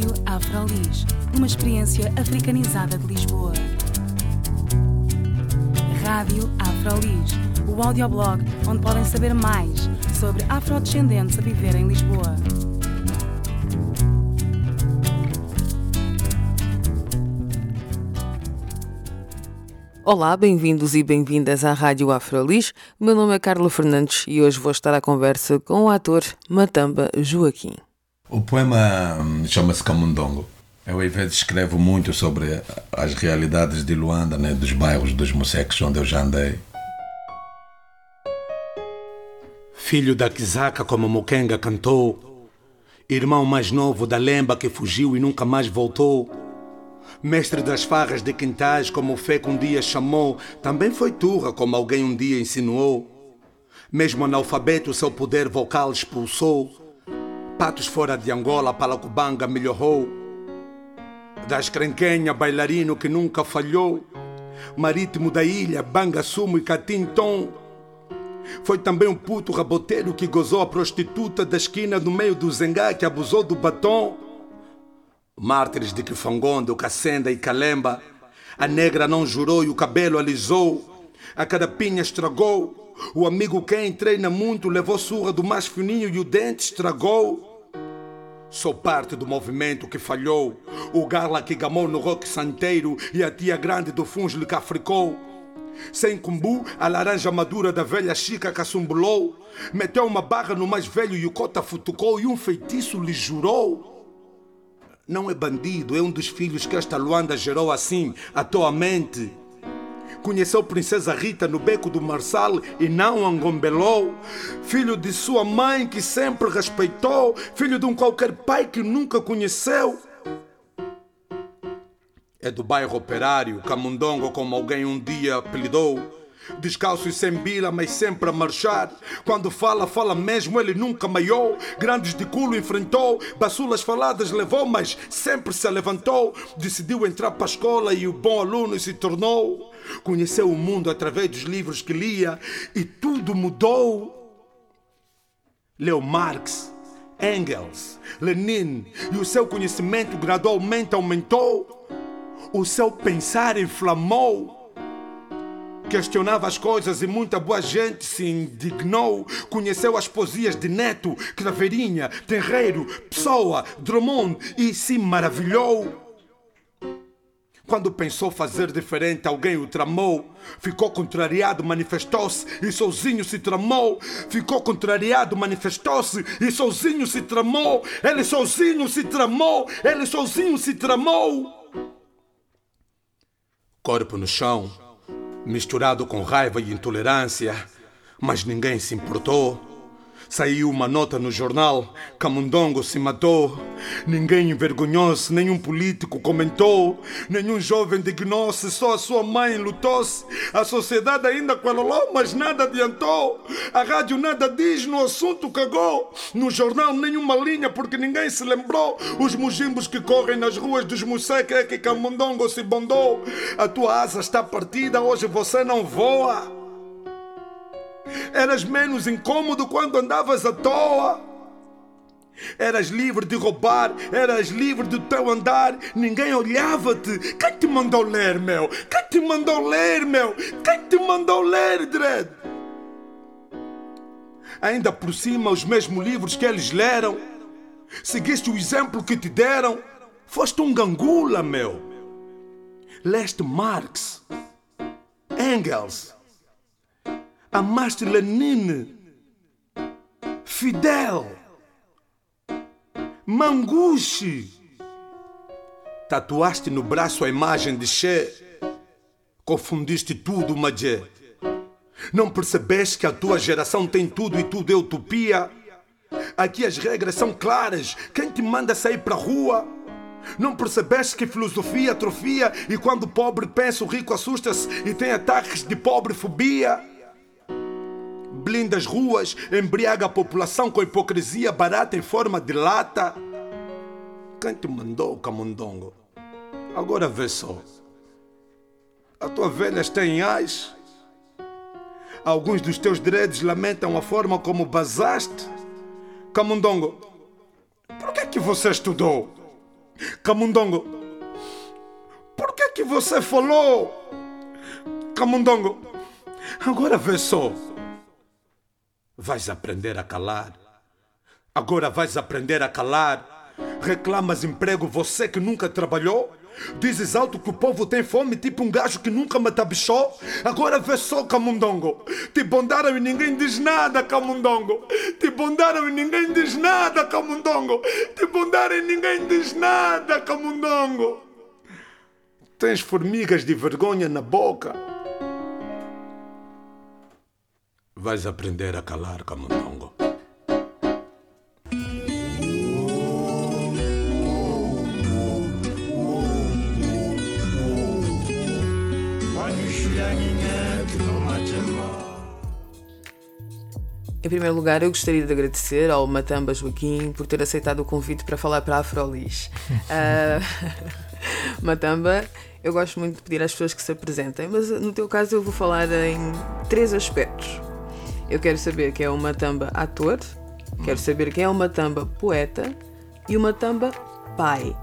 Rádio Afrolis, uma experiência africanizada de Lisboa. Rádio Afrolis, o audioblog onde podem saber mais sobre afrodescendentes a viver em Lisboa. Olá, bem-vindos e bem-vindas à Rádio Afrolis. Meu nome é Carla Fernandes e hoje vou estar à conversa com o ator Matamba Joaquim. O poema hum, chama-se Camundongo. Eu, às vezes, escrevo muito sobre as realidades de Luanda, né, dos bairros dos Moseques, onde eu já andei. Filho da Kizaka, como Mukenga cantou, irmão mais novo da Lemba que fugiu e nunca mais voltou. Mestre das farras de quintais, como o Feco um dia chamou, também foi turra, como alguém um dia insinuou. Mesmo analfabeto, seu poder vocal expulsou. Patos fora de Angola, Palacubanga melhorou. Das crenquenha, bailarino que nunca falhou. Marítimo da ilha, banga, sumo e catintom. Foi também um puto raboteiro que gozou a prostituta da esquina no meio do zengá que abusou do batom. Mártires de Kifangondo, Cacenda e Calemba. A negra não jurou e o cabelo alisou. A carapinha estragou. O amigo quem treina muito levou surra do mais fininho e o dente estragou. Sou parte do movimento que falhou. O gala que gamou no rock santeiro e a tia grande do fungo que africou. Sem cumbu, a laranja madura da velha chica cassumbulou. Meteu uma barra no mais velho e o cota futucou e um feitiço lhe jurou. Não é bandido, é um dos filhos que esta Luanda gerou assim, atualmente. Conheceu Princesa Rita no beco do Marçal e não angombelou. Filho de sua mãe que sempre respeitou. Filho de um qualquer pai que nunca conheceu. É do bairro operário, Camundongo, como alguém um dia apelidou. Descalço e sem bila, mas sempre a marchar. Quando fala, fala mesmo, ele nunca maiou. Grandes de culo enfrentou, baçulas faladas levou, mas sempre se levantou. Decidiu entrar para a escola e o bom aluno se tornou. Conheceu o mundo através dos livros que lia e tudo mudou. Leu Marx, Engels, Lenin e o seu conhecimento gradualmente aumentou. O seu pensar inflamou questionava as coisas e muita boa gente se indignou. Conheceu as poesias de Neto, Craveirinha, Terreiro, Pessoa, Drummond e se maravilhou. Quando pensou fazer diferente, alguém o tramou. Ficou contrariado, manifestou-se e sozinho se tramou. Ficou contrariado, manifestou-se e sozinho se tramou. Ele sozinho se tramou. Ele sozinho se tramou. Corpo no chão, misturado com raiva e intolerância, mas ninguém se importou. Saiu uma nota no jornal, Camundongo se matou. Ninguém envergonhou-se, nenhum político comentou, nenhum jovem dignou-se, só a sua mãe lutou-se. A sociedade ainda cololou, mas nada adiantou. A rádio nada diz, no assunto cagou. No jornal nenhuma linha, porque ninguém se lembrou. Os mujimbos que correm nas ruas dos Museca é que Camundongo se bondou. A tua asa está partida, hoje você não voa. Eras menos incômodo quando andavas à toa. Eras livre de roubar, eras livre do teu andar, ninguém olhava-te. Quem te mandou ler, meu? Quem te mandou ler, meu? Quem te mandou ler, Dredd? Ainda por cima, os mesmos livros que eles leram. Seguiste o exemplo que te deram. Foste um gangula, meu. Leste Marx, Engels, amaste Lenin, Fidel, Manguchi. Tatuaste no braço a imagem de Che. Confundiste tudo, Majé. Não percebeste que a tua geração tem tudo e tudo é utopia? Aqui as regras são claras. Quem te manda sair pra rua? Não percebeste que filosofia atrofia e quando o pobre pensa, o rico assusta-se e tem ataques de pobre-fobia? Blinda as ruas, embriaga a população com hipocrisia barata em forma de lata. Quem te mandou, camundongo? Agora vê só. A tua velha está em ais. Alguns dos teus dreads lamentam a forma como basaste. Camundongo, por que é que você estudou? Camundongo, por que que você falou? Camundongo, agora vê só. Vais aprender a calar. Agora vais aprender a calar. Reclamas emprego você que nunca trabalhou? Dizes alto que o povo tem fome, tipo um gajo que nunca me tabichou? Agora vê só, Camundongo. Te bondaram e ninguém diz nada, Camundongo. Te bondaram e ninguém diz nada, Camundongo. Te bondaram e ninguém diz nada, Camundongo. Tens formigas de vergonha na boca. Vais aprender a calar, Camundongo. Em primeiro lugar, eu gostaria de agradecer ao Matamba Joaquim por ter aceitado o convite para falar para a Afrolis. uh, Matamba, eu gosto muito de pedir às pessoas que se apresentem, mas no teu caso eu vou falar em três aspectos. Eu quero saber quem é o Matamba ator, quero saber quem é o Matamba poeta e o Matamba pai.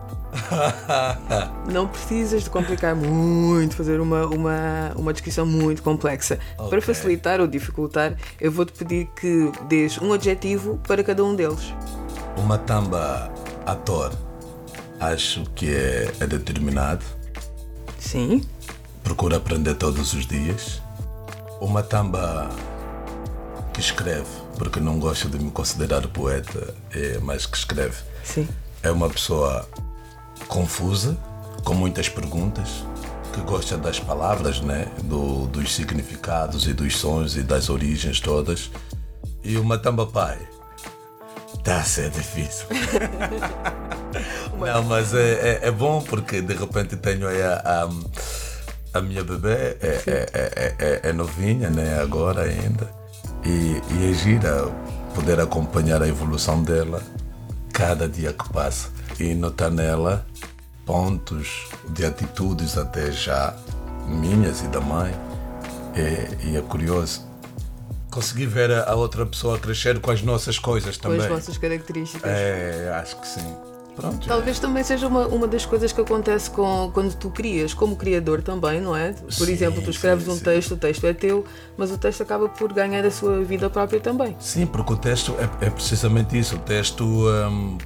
Não precisas de complicar muito, fazer uma, uma, uma descrição muito complexa. Okay. Para facilitar ou dificultar, eu vou-te pedir que dês um adjetivo para cada um deles. Uma tamba ator, acho que é, é determinado. Sim. Procura aprender todos os dias. Uma tamba que escreve, porque não gosto de me considerar poeta, é, mas que escreve. Sim. É uma pessoa confusa, com muitas perguntas, que gosta das palavras, né? Do, dos significados e dos sons e das origens todas. E o Matamba Pai. Está a ser difícil. Não, mas é, é, é, bom porque de repente tenho aí a, a, a minha bebê, é, é, é, é, é novinha, né? Agora ainda. E, e é gira poder acompanhar a evolução dela cada dia que passa e notar nela pontos de atitudes até já minhas e da mãe. E, e é curioso. Consegui ver a outra pessoa crescer com as nossas coisas também. Com as vossas características. É, acho que sim. Pronto, Talvez é. também seja uma, uma das coisas que acontece com, quando tu crias, como criador também, não é? Por sim, exemplo, tu escreves sim, um texto, o texto é teu, mas o texto acaba por ganhar a sua vida própria também. Sim, porque o texto é, é precisamente isso. O texto. Hum,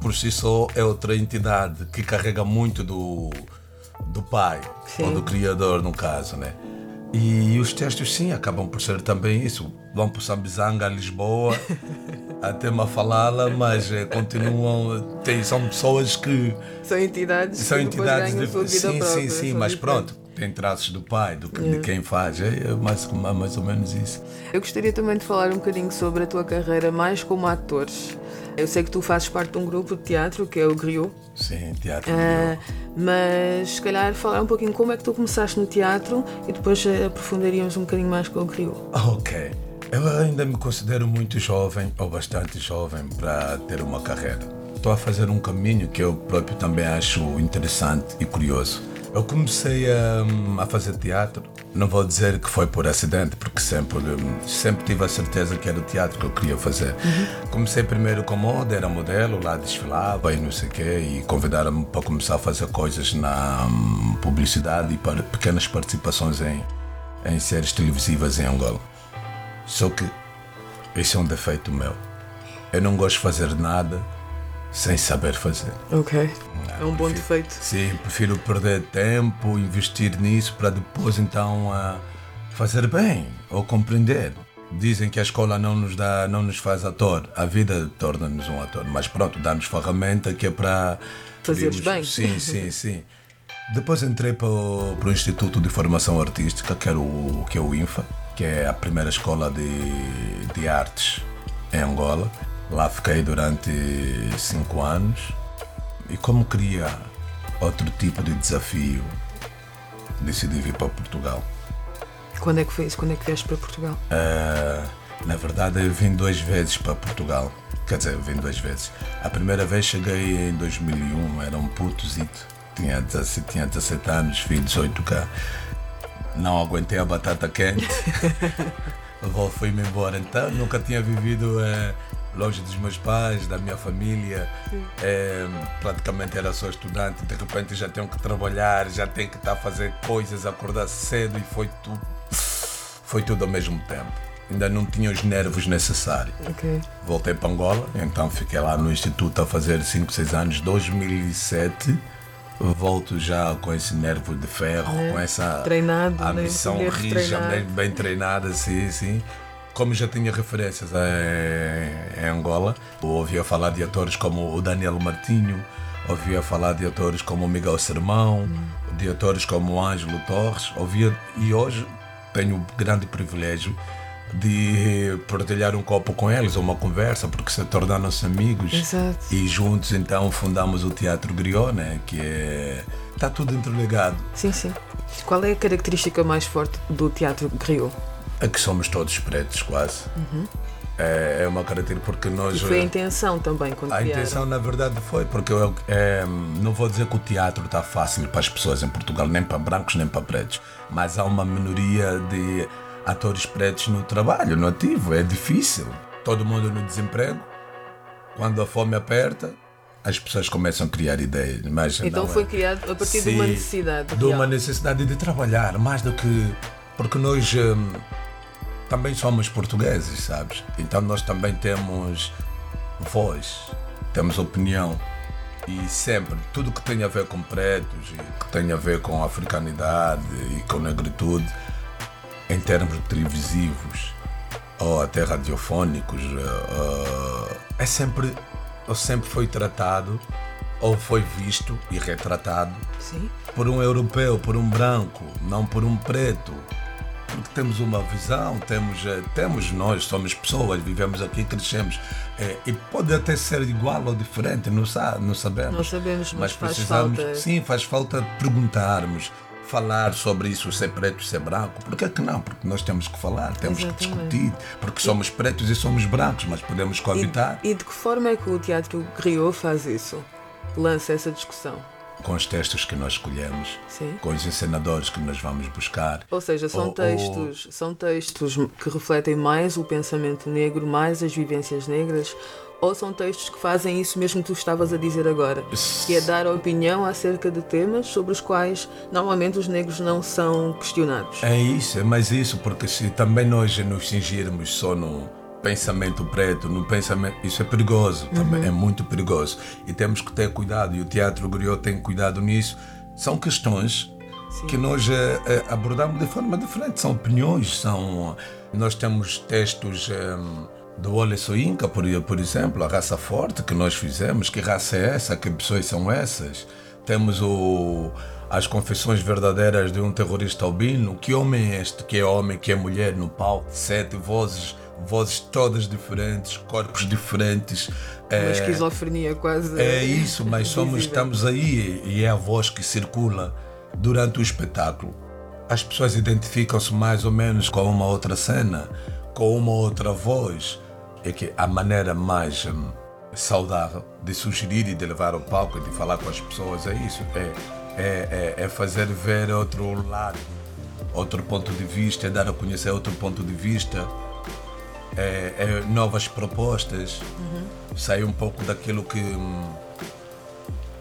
por si só é outra entidade que carrega muito do, do pai, sim. ou do criador, no caso, né? E os textos, sim, acabam por ser também isso. Vão para Sambizanga, Lisboa, até Mafalala, mas é, continuam. Tem, são pessoas que. São entidades são entidades de. Sim, própria, sim, sim, mas pronto, tem traços do pai, do, é. de quem faz. É, é mais, mais ou menos isso. Eu gostaria também de falar um bocadinho sobre a tua carreira, mais como ator. Eu sei que tu fazes parte de um grupo de teatro que é o Griot. Sim, teatro. Uh, mas se calhar falar um pouquinho como é que tu começaste no teatro e depois aprofundaríamos um bocadinho mais com o Griot. Ok. Eu ainda me considero muito jovem, ou bastante jovem, para ter uma carreira. Estou a fazer um caminho que eu próprio também acho interessante e curioso. Eu comecei a, a, fazer teatro. Não vou dizer que foi por acidente, porque sempre, sempre tive a certeza que era o teatro que eu queria fazer. Uhum. Comecei primeiro com moda, era modelo, lá desfilava e não sei o quê, e convidaram-me para começar a fazer coisas na um, publicidade e para pequenas participações em, em séries televisivas em Angola. Só que esse é um defeito meu. Eu não gosto de fazer nada sem saber fazer. Ok. Não, é um bom defeito. Sim, prefiro perder tempo, investir nisso para depois então uh, fazer bem ou compreender. Dizem que a escola não nos dá, não nos faz ator. A vida torna-nos um ator, mas pronto, dá-nos ferramenta que é para fazeres bem. Sim, sim, sim. Depois entrei para o, para o Instituto de Formação Artística, que, era o, que é o INFA, que é a primeira escola de, de artes em Angola. Lá fiquei durante cinco anos e como queria outro tipo de desafio, decidi vir para Portugal. Quando é que fez? Quando é que vieste para Portugal? Uh, na verdade, eu vim duas vezes para Portugal. Quer dizer, eu vim duas vezes. A primeira vez cheguei em 2001, era um putozito. Tinha 17, tinha 17 anos, fiz 18 cá. Não aguentei a batata quente. Fui-me embora. Então, nunca tinha vivido uh, longe dos meus pais, da minha família. É, praticamente era só estudante, de repente já tenho que trabalhar, já tenho que estar a fazer coisas, acordar cedo e foi tudo, foi tudo ao mesmo tempo. Ainda não tinha os nervos necessários. Ok. Voltei para Angola, então fiquei lá no Instituto a fazer 5, 6 anos, 2007. Volto já com esse nervo de ferro, É, com essa treinado, a né? missão rija, bem, bem treinada, sim, sim. Como já tinha referências em, em Angola, ouvia falar de atores como o Daniel Martinho, ouvia falar de atores como o Miguel Sermão, de atores como o Ângelo Torres, ouvia e hoje tenho o grande privilégio de partilhar um copo com eles, ou uma conversa, porque se tornaram-se amigos. Exato. E juntos então fundamos o Teatro Griot, né? que é. Está tudo interligado. Sim, sim. Qual é a característica mais forte do teatro griot? É que somos todos pretos, quase. É, é uma característica porque nós. E foi a intenção também quando A criaram. intenção, na verdade, foi, porque eu é, não vou dizer que o teatro está fácil para as pessoas em Portugal, nem para brancos, nem para pretos, mas há uma minoria de atores pretos no trabalho, no ativo, é difícil. Todo mundo no desemprego, quando a fome aperta, as pessoas começam a criar ideias. Mas Então não foi é. criado a partir de uma necessidade. De uma necessidade de trabalhar, mais do que. Porque nós hum, também somos portugueses, sabes? Então nós também temos voz, temos opinião. E sempre, tudo que tem a ver com pretos, e que tem a ver com africanidade e com negritude, em termos televisivos ou até radiofónicos, eh, eh, é sempre, ou sempre foi tratado ou foi visto e retratado Sim. por um europeu, por um branco, não por um preto. Porque temos uma visão, temos, eh, temos nós, somos pessoas, vivemos aqui, crescemos. Eh, e pode até ser igual ou diferente, não, não sabemos. Não sabemos, mas faz precisamos, falta. Sim, faz falta perguntarmos, falar sobre isso, ser preto, ser branco. Por que é que não? Porque nós temos que falar, temos que Exatamente. discutir. Porque somos pretos e somos brancos, mas podemos coabitar E, e de que forma é que o teatro griot faz isso? Lança essa discussão. Com os textos que nós escolhemos, Sim. com os encenadores que nós vamos buscar. Ou seja, são Ou- ou- textos, são textos que refletem mais o pensamento negro, mais as vivências negras, ou são textos que fazem isso mesmo que tu estavas a dizer agora, que é dar opinião acerca de temas sobre os quais normalmente os negros não são questionados. É isso, é mais isso, porque se também nós nos cingirmos só no pensamento preto, no pensamento, isso é perigoso, também é muito perigoso. E temos que ter cuidado, e o Teatro Griot tem cuidado nisso. São questões que nós eh, eh, abordamos de forma diferente, são opiniões, são... Nós temos textos... eh, do Ole Soinka, por, por exemplo, a raça forte que nós fizemos, que raça é essa, que pessoas são essas? Temos o, as confissões verdadeiras de um terrorista albino, que homem é este, que é homem, que é mulher no palco, sete vozes, vozes todas diferentes, corpos diferentes. Uma é, esquizofrenia quase. é isso, mas somos, estamos aí e é a voz que circula durante o espetáculo. As pessoas identificam-se mais ou menos com uma outra cena, com uma outra voz. É que a maneira mais hum, saudável de sugerir e de levar ao palco e de falar com as pessoas é isso. É, é, é, é fazer ver outro lado, outro ponto de vista, é dar a conhecer outro ponto de vista é, é novas propostas, sair um pouco daquilo que, hum,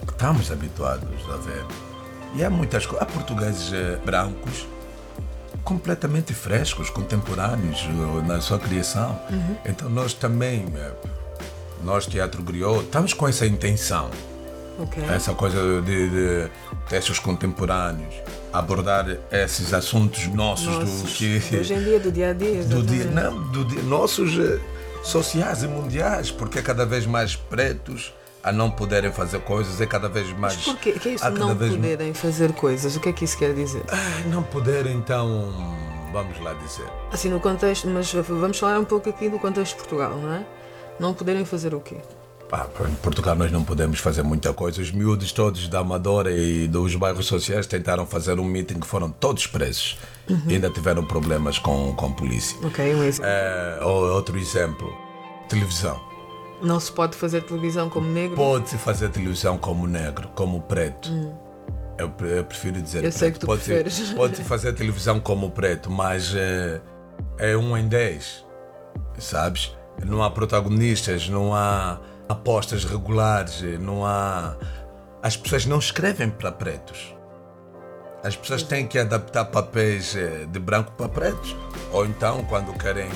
que estamos habituados a ver. E há muitas coisas. Há portugueses eh, brancos completamente frescos, contemporâneos eh, na sua criação. Então nós também, eh, nós Teatro Griot, estamos com essa intenção Ok. essa coisa de, de textos contemporâneos, abordar esses assuntos nossos, Nossos, do que Hoje em dia, do dia a dia. do dia, não, do dia, nossos eh, sociais e mundiais, porque é cada vez mais pretos a não poderem fazer coisas, é cada vez mais Mas porquê? Que é isso não poderem fazer coisas? O que é que isso quer dizer? Ah, não poderem então, vamos lá dizer. Assim, no contexto, mas vamos falar um pouco aqui do contexto de Portugal, não é? Não poderem fazer o quê? Pá, em Portugal nós não podemos fazer muita coisa. Os miúdos todos da Amadora e dos bairros sociais tentaram fazer um meeting que foram todos presos. E ainda tiveram problemas com, com a polícia. Ok, um exemplo. É, ou outro exemplo, televisão. Não se pode fazer televisão como negro. Pode-se fazer televisão como negro, como preto. Eu, pre- eu prefiro dizer Eu preto. sei que tu pode preferes. Pode fazer televisão como preto, mas é, é um em dez, sabes? não há protagonistas, não há apostas regulares, não há. As pessoas não escrevem para pretos. As pessoas têm que adaptar papéis eh, de branco para pretos. Ou então, quando querem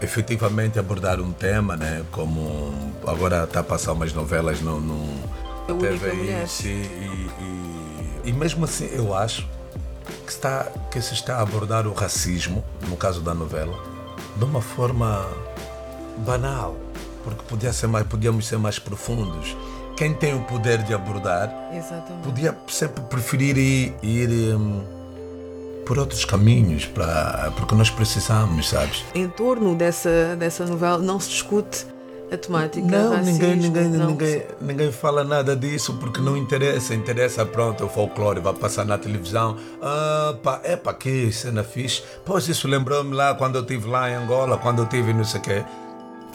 efetivamente abordar um tema, né? como agora está a passar umas novelas no, no A TVI, e, e, e mesmo assim eu acho que, está, que se está a abordar o racismo, no caso da novela, de uma forma banal, porque podia ser mais, podíamos ser mais profundos. Quem tem o poder de abordar Exatamente. podia sempre preferir ir, ir hum, por outros caminhos, para, porque nós precisamos, sabes? Em torno dessa, dessa novela não se discute a temática. Não, racismo, ninguém, ninguém, não. ninguém, ninguém fala nada disso porque não interessa. Interessa, pronto, o folclore vai passar na televisão. Ah, pá, é pá, que cena fixe. Pois isso lembrou-me lá quando eu estive lá em Angola, quando eu estive não sei o quê.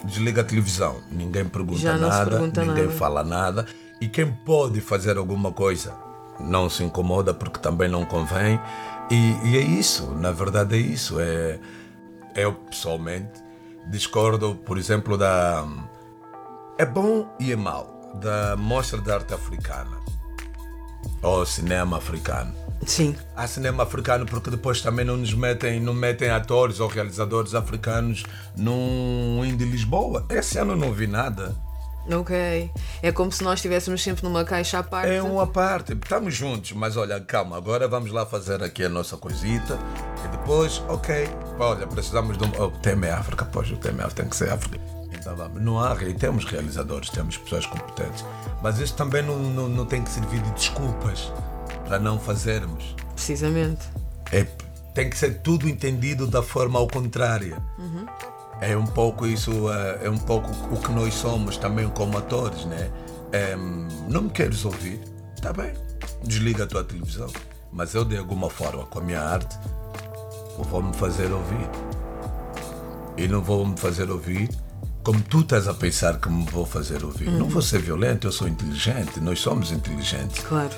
Desliga a televisão, ninguém pergunta nada, pergunta ninguém nada. fala nada. E quem pode fazer alguma coisa não se incomoda porque também não convém. E, e é isso, na verdade é isso. É, eu pessoalmente discordo, por exemplo, da. É bom e é mau da Mostra de Arte Africana ou cinema africano. Sim, Há cinema africano porque depois também não nos metem, não metem atores ou realizadores africanos num Indie Lisboa. Esse ano não vi nada. ok. É como se nós estivéssemos sempre numa caixa à parte. É uma parte. Estamos juntos, mas olha, calma, agora vamos lá fazer aqui a nossa coisita e depois, ok, olha, precisamos de um. Oh, o tema é África, pois o tema é África, tem que ser África. Então vamos. Não há, e temos realizadores, temos pessoas competentes, mas isso também não, não, não tem que servir de desculpas para não fazermos. Precisamente. É, tem que ser tudo entendido da forma ao contrária. É um pouco isso, eh, é um pouco o que nós somos também como atores, né? É, não me queres ouvir? Tá bem, desliga a tua televisão. Mas eu, de alguma forma, com a minha arte, vou me fazer ouvir. E não vou me fazer ouvir como tu estás a pensar que me vou fazer ouvir. Não vou ser violento, eu sou inteligente, nós somos inteligentes Claro.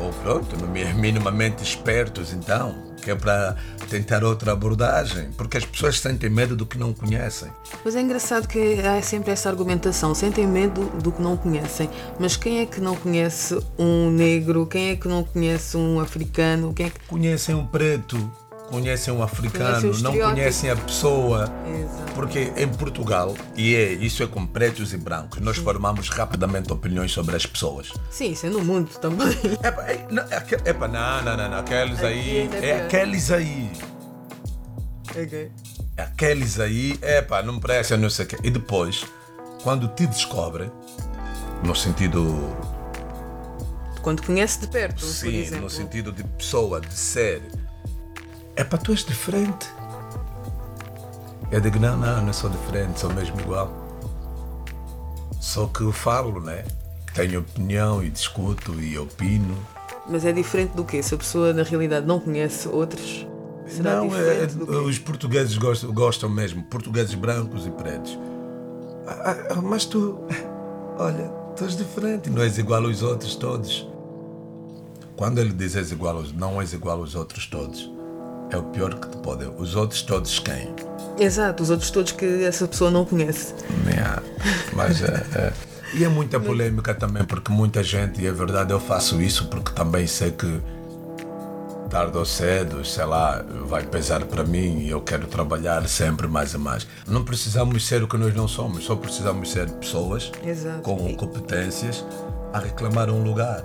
Ou pronto, minimamente espertos então, que é para tentar outra abordagem, porque as pessoas sentem medo do que não conhecem. Mas é engraçado que há sempre essa argumentação. Sentem medo do que não conhecem. Mas quem é que não conhece um negro? Quem é que não conhece um africano? Quem é que. Conhecem um preto, conhecem um africano, Conhecem não conhecem a pessoa. Exato. Porque em Portugal, e é, isso é com pretos e brancos, nós formamos rapidamente opiniões sobre as pessoas. Sim, isso é no mundo também. Epa, é, não, é, aque- epa, não, não, não, não, aqueles aí, é é aqueles aí. ok. aqueles aí, epá, não presta, não sei o quê. E depois, quando te descobrem, no sentido, Quando conhece de perto, sim, no sentido de pessoa, de ser, epá, tu és diferente. Eu digo, não, não, não sou diferente, sou mesmo igual. Só que eu falo, né? Tenho opinião e discuto e opino. Mas é diferente do quê? Se a pessoa na realidade não conhece outros, será não, é, diferente quê? os portugueses gostam, gostam mesmo, portugueses brancos e pretos. Ah, ah, mas tu, olha, tu és diferente, não és igual aos outros todos. Quando ele diz és igual aos, não és igual aos outros todos, é o pior que te pode. Os outros todos quem? Exato, os outros todos que essa pessoa não conhece. Yeah, mas é, é. E é muita polêmica também, porque muita gente, e é verdade, eu faço isso porque também sei que tarde ou cedo, sei lá, vai pesar para mim e eu quero trabalhar sempre mais e mais. Não precisamos ser o que nós não somos, só precisamos ser pessoas Exato. com competências a reclamar um lugar.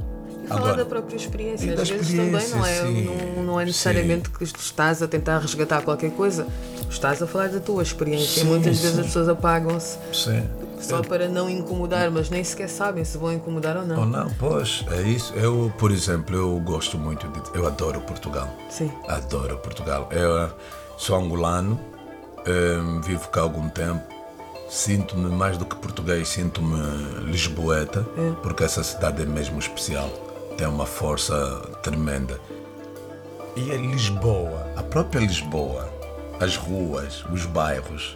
Falar da própria experiência. Às vezes também não é, sim. não, não é necessariamente que tu estás a tentar resgatar qualquer coisa. Estás a falar da tua experiência. Sim, e muitas vezes sim. as pessoas apagam-se Sim. só para não incomodar, mas nem sequer sabem se vão incomodar ou Ou não. não, pois, é isso. Eu, por exemplo, eu gosto muito de. Eu adoro Portugal. Sim. Adoro Portugal. Eu eh, sou angolano, eh, vivo cá há algum tempo. Sinto-me mais do que português, sinto-me lisboeta, porque essa cidade é mesmo especial. Tem uma força tremenda. E a Lisboa, a própria Lisboa, as ruas, os bairros,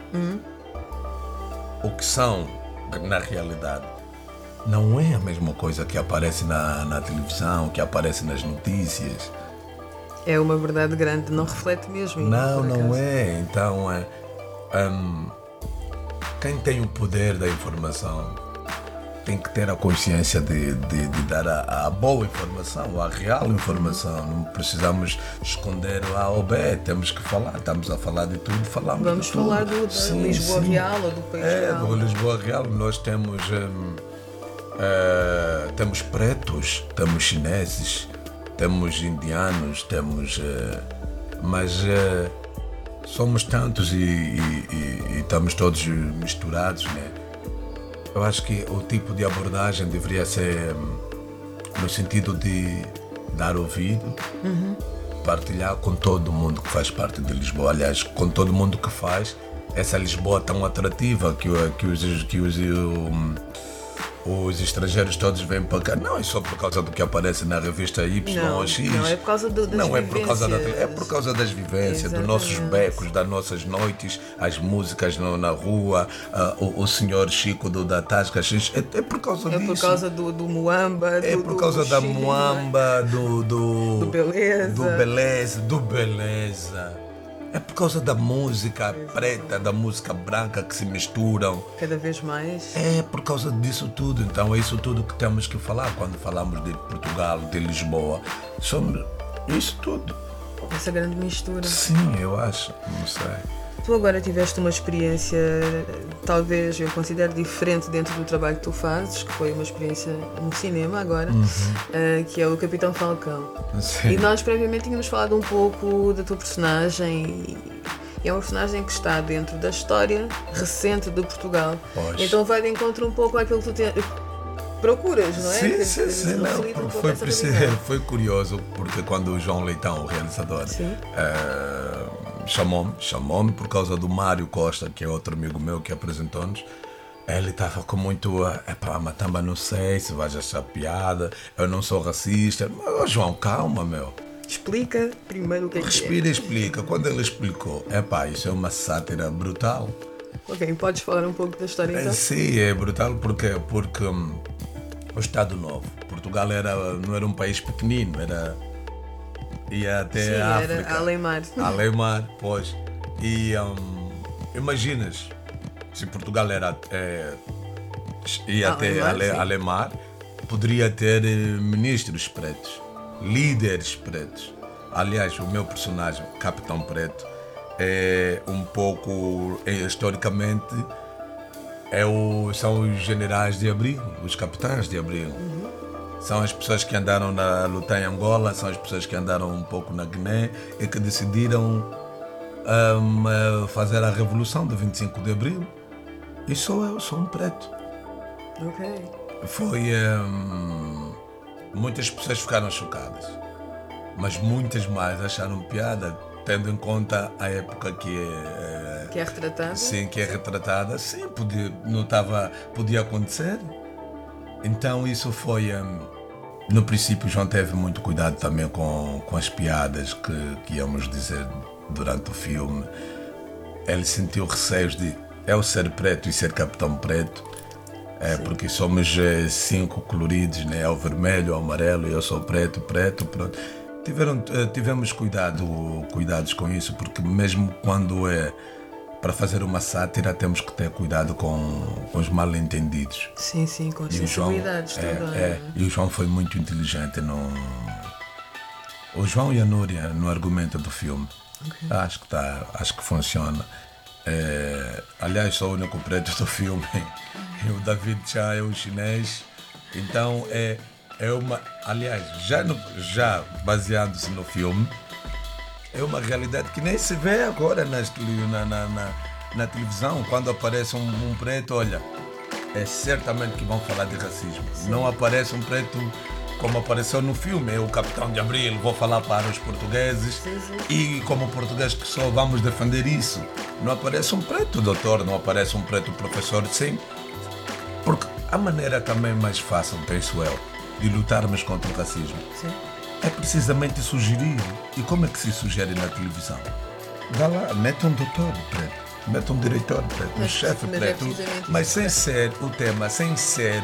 o que são na realidade não é a mesma coisa que aparece na, na televisão, que aparece nas notícias. É uma verdade grande, não reflete mesmo. Não, não é. Então, é, hum, quem tem o poder da informação tem que ter a consciência de, de, de dar a, a, boa informação, a real informação. Não precisamos esconder o A ou B, temos que falar. Estamos a falar de tudo, falamos Vamos de falar tudo. do, sim, Lisboa sim. Real ou do país é, real. do Lisboa Real. Nós temos, hum, uh, temos pretos, temos chineses, temos indianos, temos. Uh, mas. Uh, somos tantos e, e, e, e estamos todos misturados, né? Eu acho que o tipo de abordagem deveria ser hum, no sentido de dar ouvido, uhum. partilhar com todo mundo que faz parte de Lisboa. Aliás, com todo mundo que faz essa Lisboa tão atrativa que, que os, que os, um, os estrangeiros todos vêm para cá. Não é só por causa do que aparece na revista Y não, ou X. Não, é por causa do, das Não, vivências. é por causa, da, é por causa das vivências, dos nossos becos, das nossas noites, as músicas no, na rua, uh, o, o senhor Chico do, da Tasca X. É, é por causa é disso. É por causa do, do Muamba. É do, por causa do da Chile, Muamba, do, do. Do Beleza. Do Beleza, do Beleza. É por causa da música preta, da música branca que se misturam. Cada vez mais. É por causa disso tudo. Então é isso tudo que temos que falar quando falamos de Portugal, de Lisboa. Somos isso tudo. Essa grande mistura. Sim, eu acho. Não sei. Tu agora tiveste uma experiência, talvez eu considero diferente dentro do trabalho que tu fazes, que foi uma experiência no cinema agora, uhum. uh, que é o Capitão Falcão. Sim. E nós previamente tínhamos falado um pouco da tua personagem. E é uma personagem que está dentro da história recente de Portugal. Pois. Então vai de encontro um pouco àquilo que tu te... procuras, não é? Sim, que, sim, sim. Não, um foi, foi curioso, porque quando o João Leitão, o realizador, uh, chamou-me, chamou-me por causa do Mário Costa, que é outro amigo meu que apresentou-nos. Ele estava com muito. Epá, Matamba, não sei se vais achar piada, eu não sou racista. Mas, João, calma, meu. Explica primeiro o que é Respira que e explica. Quando ele explicou, epá, isso é uma sátira brutal. Ok, podes falar um pouco da história então? Sim, é brutal porque, porque um, o Estado Novo, Portugal era, não era um país pequenino, era. Ia até Sim, a era África. além mar. Além mar, pois. E um, imaginas, se Portugal era, é, ia até Ale. Alemar, poderia ter eh, ministros pretos, líderes pretos. Aliás, o meu personagem, Capitão Preto, é um pouco, é, historicamente, é o, são os generais de Abril, os capitães de Abril. São as pessoas que andaram na luta em Angola, são as pessoas que andaram um pouco na Guiné e que decidiram um, fazer a revolução de 25 de Abril. E sou eu, sou um preto. Ok. Foi. hum, muitas pessoas ficaram chocadas, mas muitas mais acharam piada, tendo em conta a época que é. Que é retratada? Sim, que é retratada. Sim, podia, não estava, podia acontecer. Então isso foi. hum, no princípio, João teve muito cuidado também com, com as piadas que, que íamos dizer durante o filme. Ele sentiu receios de eu ser preto e ser capitão preto. É, porque somos eh, cinco coloridos, né? É o vermelho, o amarelo, eu sou preto, preto, pronto. Tiveram, eh, tivemos cuidado, cuidados com isso, porque mesmo quando é para fazer uma sátira, temos que ter cuidado com, com os mal entendidos. Sim, sim, com as E João, sensibilidades é, também. é, e o João foi muito inteligente no. O João e a Núria no argumento do filme. Acho que tá, acho que funciona. É, aliás, sou o único preto do filme. E o David já é o chinês. Então é, é uma. Aliás, já, no- já baseando-se no filme, é uma realidade que nem se vê agora nas na, na, na, na televisão. Quando aparece um, um preto, olha, é certamente que vão falar de racismo. Não aparece um preto como apareceu no filme, é o Capitão de Abril, vou falar para os portugueses. Sim, sim. E como português que sou, vamos defender isso. Não aparece um preto doutor, não aparece um preto professor, sim. Porque a maneira também mais fácil, penso eu, de lutarmos contra o racismo Sim. É precisamente sugerir. E como é que se sugere na televisão? Vá lá, mete um doutor preto, mete um diretor preto, um chefe é preto, mas isso, sem é. ser o tema, sem ser.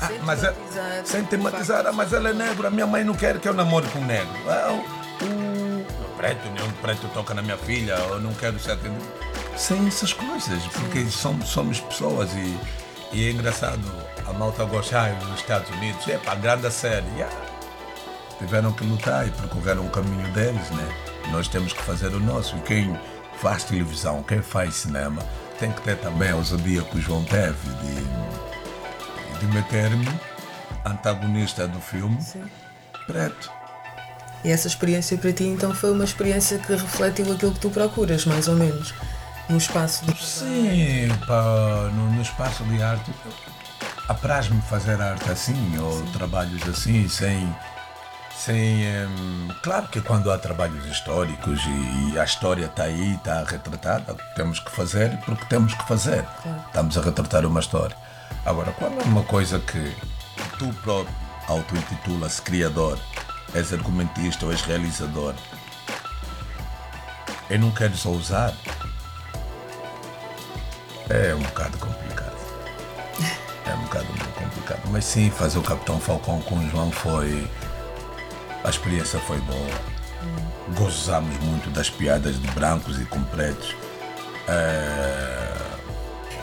Ah, Sem mas é- tematizar sem o tematizar, ah, mas ele é negro, a minha mãe não quer que eu namore com um negro. Ah, o- o- preto, nenhum preto toca na minha filha, ou não quero ser atendido. Sem essas coisas, porque somos, somos pessoas e, e é engraçado, a malta gostar nos Estados Unidos, é para grande série. Yeah. Tiveram que lutar e percorreram o caminho deles, né? Nós temos que fazer o nosso. E quem faz televisão, quem faz cinema, tem que ter também a ousadia que o João teve de, de meter-me antagonista do filme Sim. preto. E essa experiência para ti então foi uma experiência que refletiu aquilo que tu procuras, mais ou menos, no espaço de Sim, pá, no, no espaço de arte, apraz-me fazer arte assim, ou trabalhos assim, sem. Sem hum, claro que quando há trabalhos históricos e, e a história está aí, está retratada, temos que fazer porque temos que fazer. Estamos a retratar uma história. Agora, quando é uma coisa que tu próprio auto-intitula-se criador, és argumentista ou és realizador, e não queres ousar, é um bocado complicado. É um bocado muito complicado. Mas sim, fazer o Capitão Falcão com o João foi. A experiência foi boa. Gozamos muito das piadas de brancos e com pretos. É,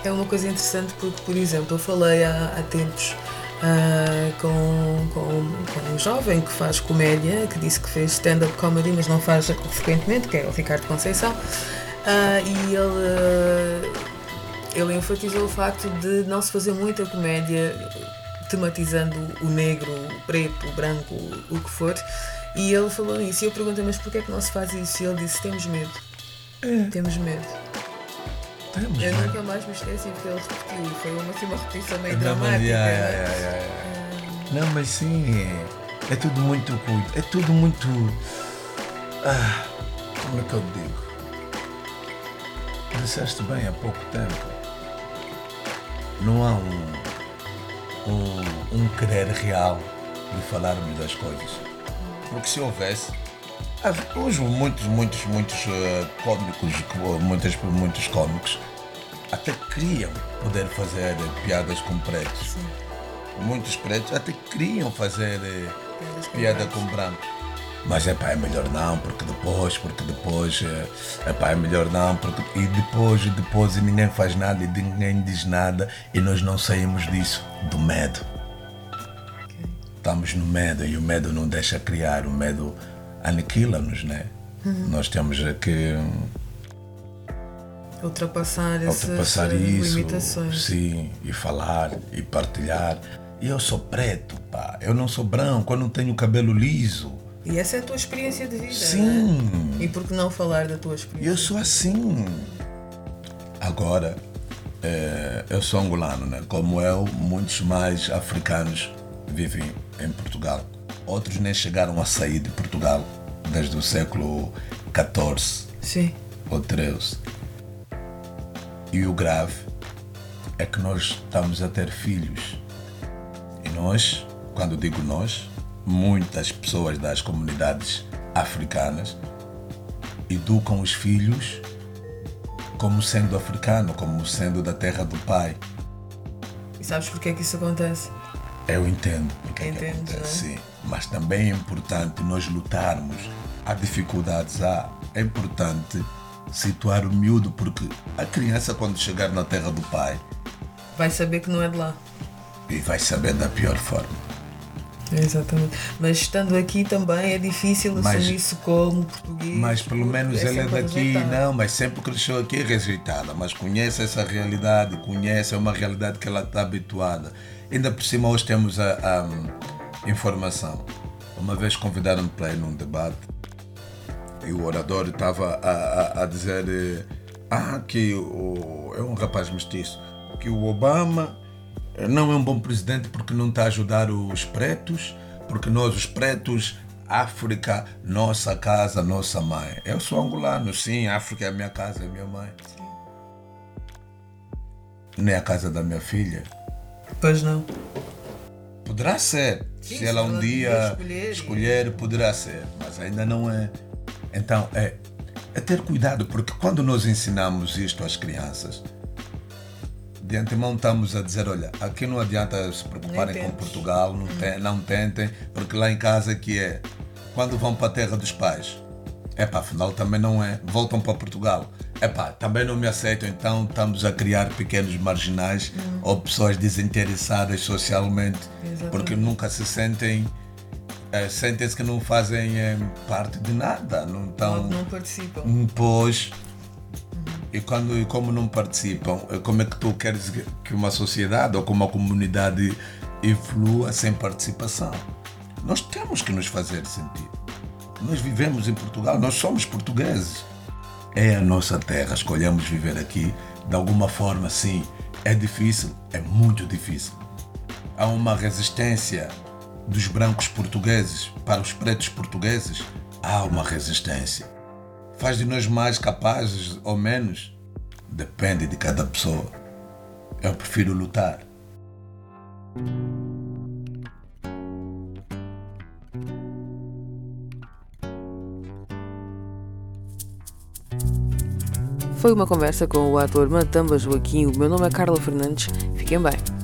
É uma coisa interessante porque, por exemplo, eu falei há, há tempos ah, com, com, com um jovem que faz comédia, que disse que fez stand-up comedy, mas não faz frequentemente, que é o Ricardo Conceição, Ah, e ele, ele enfatizou o facto de não se fazer muita comédia tematizando o negro, o preto, o branco, o que for. E ele falou nisso. E eu perguntei, mas porquê é que não se faz isso? E ele disse: temos medo. Temos medo. temos, Eu né? nunca mais me esqueci porque ele repetiu. Foi uma, assim, uma repetição meio Não, dramática. yeah, né? yeah, yeah, yeah. Não, mas sim, é, é tudo muito. É tudo muito. Ah, como é que eu digo? Disseste bem há pouco tempo. Não há um, um, um querer real de falarmos das coisas. Porque se houvesse. Hoje muitos, muitos, muitos eh, cómicos, muitos, muitos cómicos até queriam poder fazer eh, piadas com pretos. Muitos pretos até queriam fazer eh, Piadas piada com brancos. Mas é pá, é melhor não, porque depois, porque depois, é pá, é melhor não, porque. E depois, e depois, e ninguém faz nada, e ninguém diz nada, e nós não saímos disso, do medo. Estamos no medo, e o medo não deixa criar, o medo aniquila-nos, né? Nós temos que Ultrapassar essas ultrapassar eh, isso, limitações. sim, e falar e partilhar. E eu sou preto, pá. Eu não sou branco, eu não tenho cabelo liso. E essa é a tua experiência de vida. Sim. né? E por que não falar da tua experiência? Eu sou assim. Agora, eu sou angolano, né? Como eu, muitos mais africanos vivem em Portugal. Outros nem chegaram a sair de Portugal desde o século XIV Sim. ou 13. E o grave é que nós estamos a ter filhos. E nós, quando digo nós, muitas pessoas das comunidades africanas educam os filhos como sendo africano, como sendo da terra do pai. E sabes porquê que isso acontece? Eu entendo o que é que acontece, é? sim. Mas também é importante nós lutarmos. Há dificuldades, há. É importante situar o miúdo, porque a criança, quando chegar na terra do pai, Vai saber que não é de lá. e vai saber da pior forma. Exatamente. Mas estando aqui também é difícil assumir isso como português. Mas pelo menos ele é sempre daqui, rejeitado. não, mas sempre cresceu aqui rejeitada, mas conhece essa realidade, conhece, é uma realidade que ela está habituada. Ainda por cima hoje temos a, a informação. Uma vez convidaram-me para ir num debate e o orador estava a, a, a dizer eh, ah, que o, é um rapaz mestiço, que o Obama não é um bom presidente porque não está a ajudar os pretos, porque nós, os pretos, África, nossa casa, nossa mãe. Eu sou angolano, sim, África é a minha casa, é a minha mãe. Nem a casa da minha filha. Pois não. Poderá ser. Sim, se ela um dia escolher. escolher, poderá ser. Mas ainda não é. Então, é, é ter cuidado, porque quando nós ensinamos isto às crianças, de antemão estamos a dizer, olha, aqui não adianta se preocuparem com. Portugal, não, te- não tentem, porque lá em casa que é, quando vão para a terra dos pais, Epá, afinal também não é. Voltam para Portugal. Epá, também não me aceitam, então estamos a criar pequenos marginais hum. ou pessoas desinteressadas socialmente, Exatamente. porque nunca se sentem é, sentem-se que não fazem é, parte de nada, não estão. Não, não participam. Pois. E, quando, e como não participam, eh, como é que tu queres que uma sociedade ou que uma comunidade evolua sem participação? Nós temos que nos fazer sentir. Nós vivemos em Portugal, nós somos portugueses. É a nossa terra, escolhemos viver aqui. De alguma forma, sim, é difícil, é muito difícil. Há uma resistência dos brancos portugueses para os pretos portugueses, há uma resistência. Faz de nós mais capazes ou menos? Depende de cada pessoa. Eu prefiro lutar. Foi uma conversa com o ator Matamba Joaquim. O meu nome é Carla Fernandes. Fiquem bem.